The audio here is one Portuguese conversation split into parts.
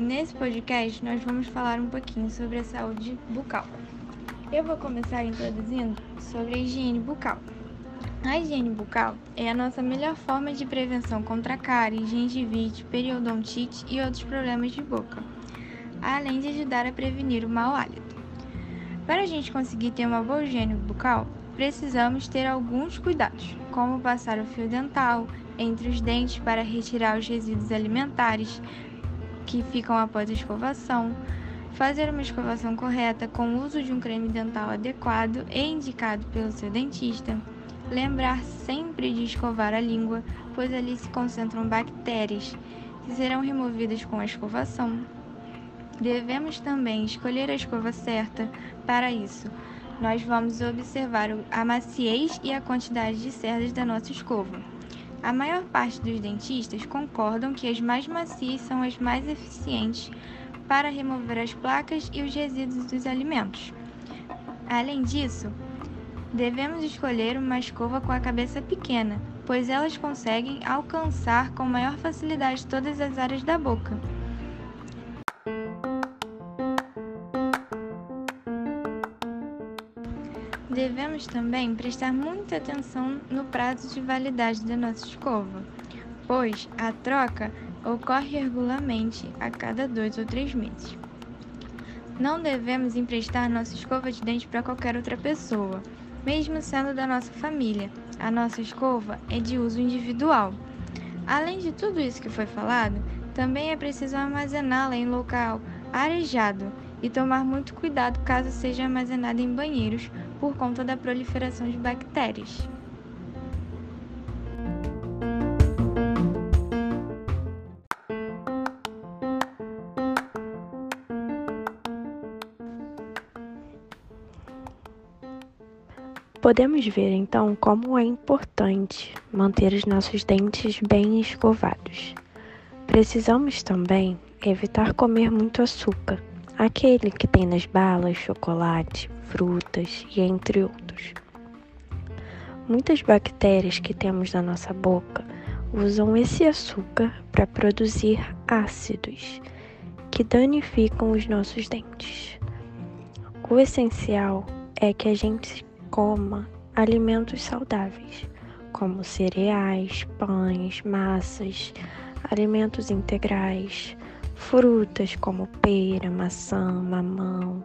Nesse podcast, nós vamos falar um pouquinho sobre a saúde bucal. Eu vou começar introduzindo sobre a higiene bucal. A higiene bucal é a nossa melhor forma de prevenção contra cárie, gengivite, periodontite e outros problemas de boca, além de ajudar a prevenir o mau hálito. Para a gente conseguir ter uma boa higiene bucal, precisamos ter alguns cuidados, como passar o fio dental entre os dentes para retirar os resíduos alimentares que ficam após a escovação, fazer uma escovação correta com o uso de um creme dental adequado e indicado pelo seu dentista, lembrar sempre de escovar a língua, pois ali se concentram bactérias que serão removidas com a escovação. Devemos também escolher a escova certa para isso nós vamos observar a maciez e a quantidade de cerdas da nossa escova. A maior parte dos dentistas concordam que as mais macias são as mais eficientes para remover as placas e os resíduos dos alimentos. Além disso, devemos escolher uma escova com a cabeça pequena, pois elas conseguem alcançar com maior facilidade todas as áreas da boca. Devemos também prestar muita atenção no prazo de validade da nossa escova, pois a troca ocorre regularmente a cada dois ou três meses. Não devemos emprestar nossa escova de dente para qualquer outra pessoa, mesmo sendo da nossa família. A nossa escova é de uso individual. Além de tudo isso que foi falado, também é preciso armazená-la em local arejado e tomar muito cuidado caso seja armazenada em banheiros por conta da proliferação de bactérias. Podemos ver então como é importante manter os nossos dentes bem escovados. Precisamos também evitar comer muito açúcar, aquele que tem nas balas, chocolate, frutas e entre outros. Muitas bactérias que temos na nossa boca usam esse açúcar para produzir ácidos que danificam os nossos dentes. O essencial é que a gente coma alimentos saudáveis, como cereais, pães, massas, alimentos integrais, frutas como pera, maçã, mamão,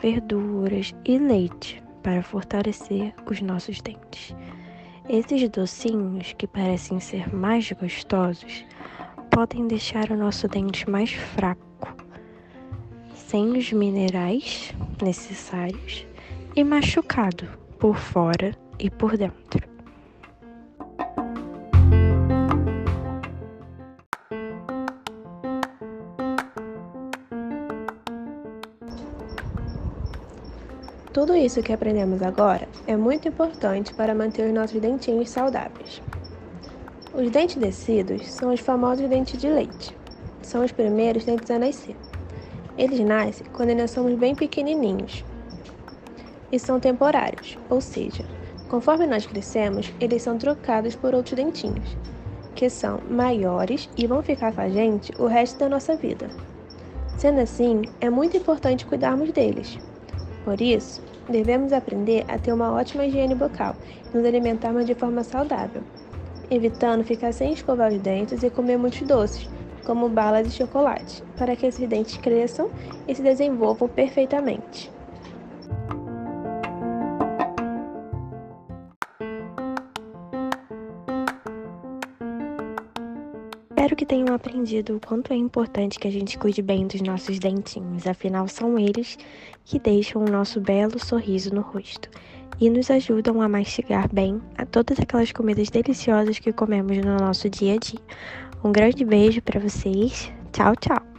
verduras e leite para fortalecer os nossos dentes. Esses docinhos, que parecem ser mais gostosos, podem deixar o nosso dente mais fraco, sem os minerais necessários e machucado por fora e por dentro. Tudo isso que aprendemos agora é muito importante para manter os nossos dentinhos saudáveis. Os dentes descidos são os famosos dentes de leite. São os primeiros dentes a nascer. Eles nascem quando nós somos bem pequenininhos e são temporários, ou seja, conforme nós crescemos, eles são trocados por outros dentinhos, que são maiores e vão ficar com a gente o resto da nossa vida. Sendo assim, é muito importante cuidarmos deles, por isso, devemos aprender a ter uma ótima higiene bucal e nos alimentarmos de forma saudável, evitando ficar sem escovar os dentes e comer muitos doces, como balas e chocolate, para que esses dentes cresçam e se desenvolvam perfeitamente. Espero que tenham aprendido o quanto é importante que a gente cuide bem dos nossos dentinhos, afinal são eles que deixam o nosso belo sorriso no rosto e nos ajudam a mastigar bem a todas aquelas comidas deliciosas que comemos no nosso dia a dia. Um grande beijo para vocês. Tchau, tchau.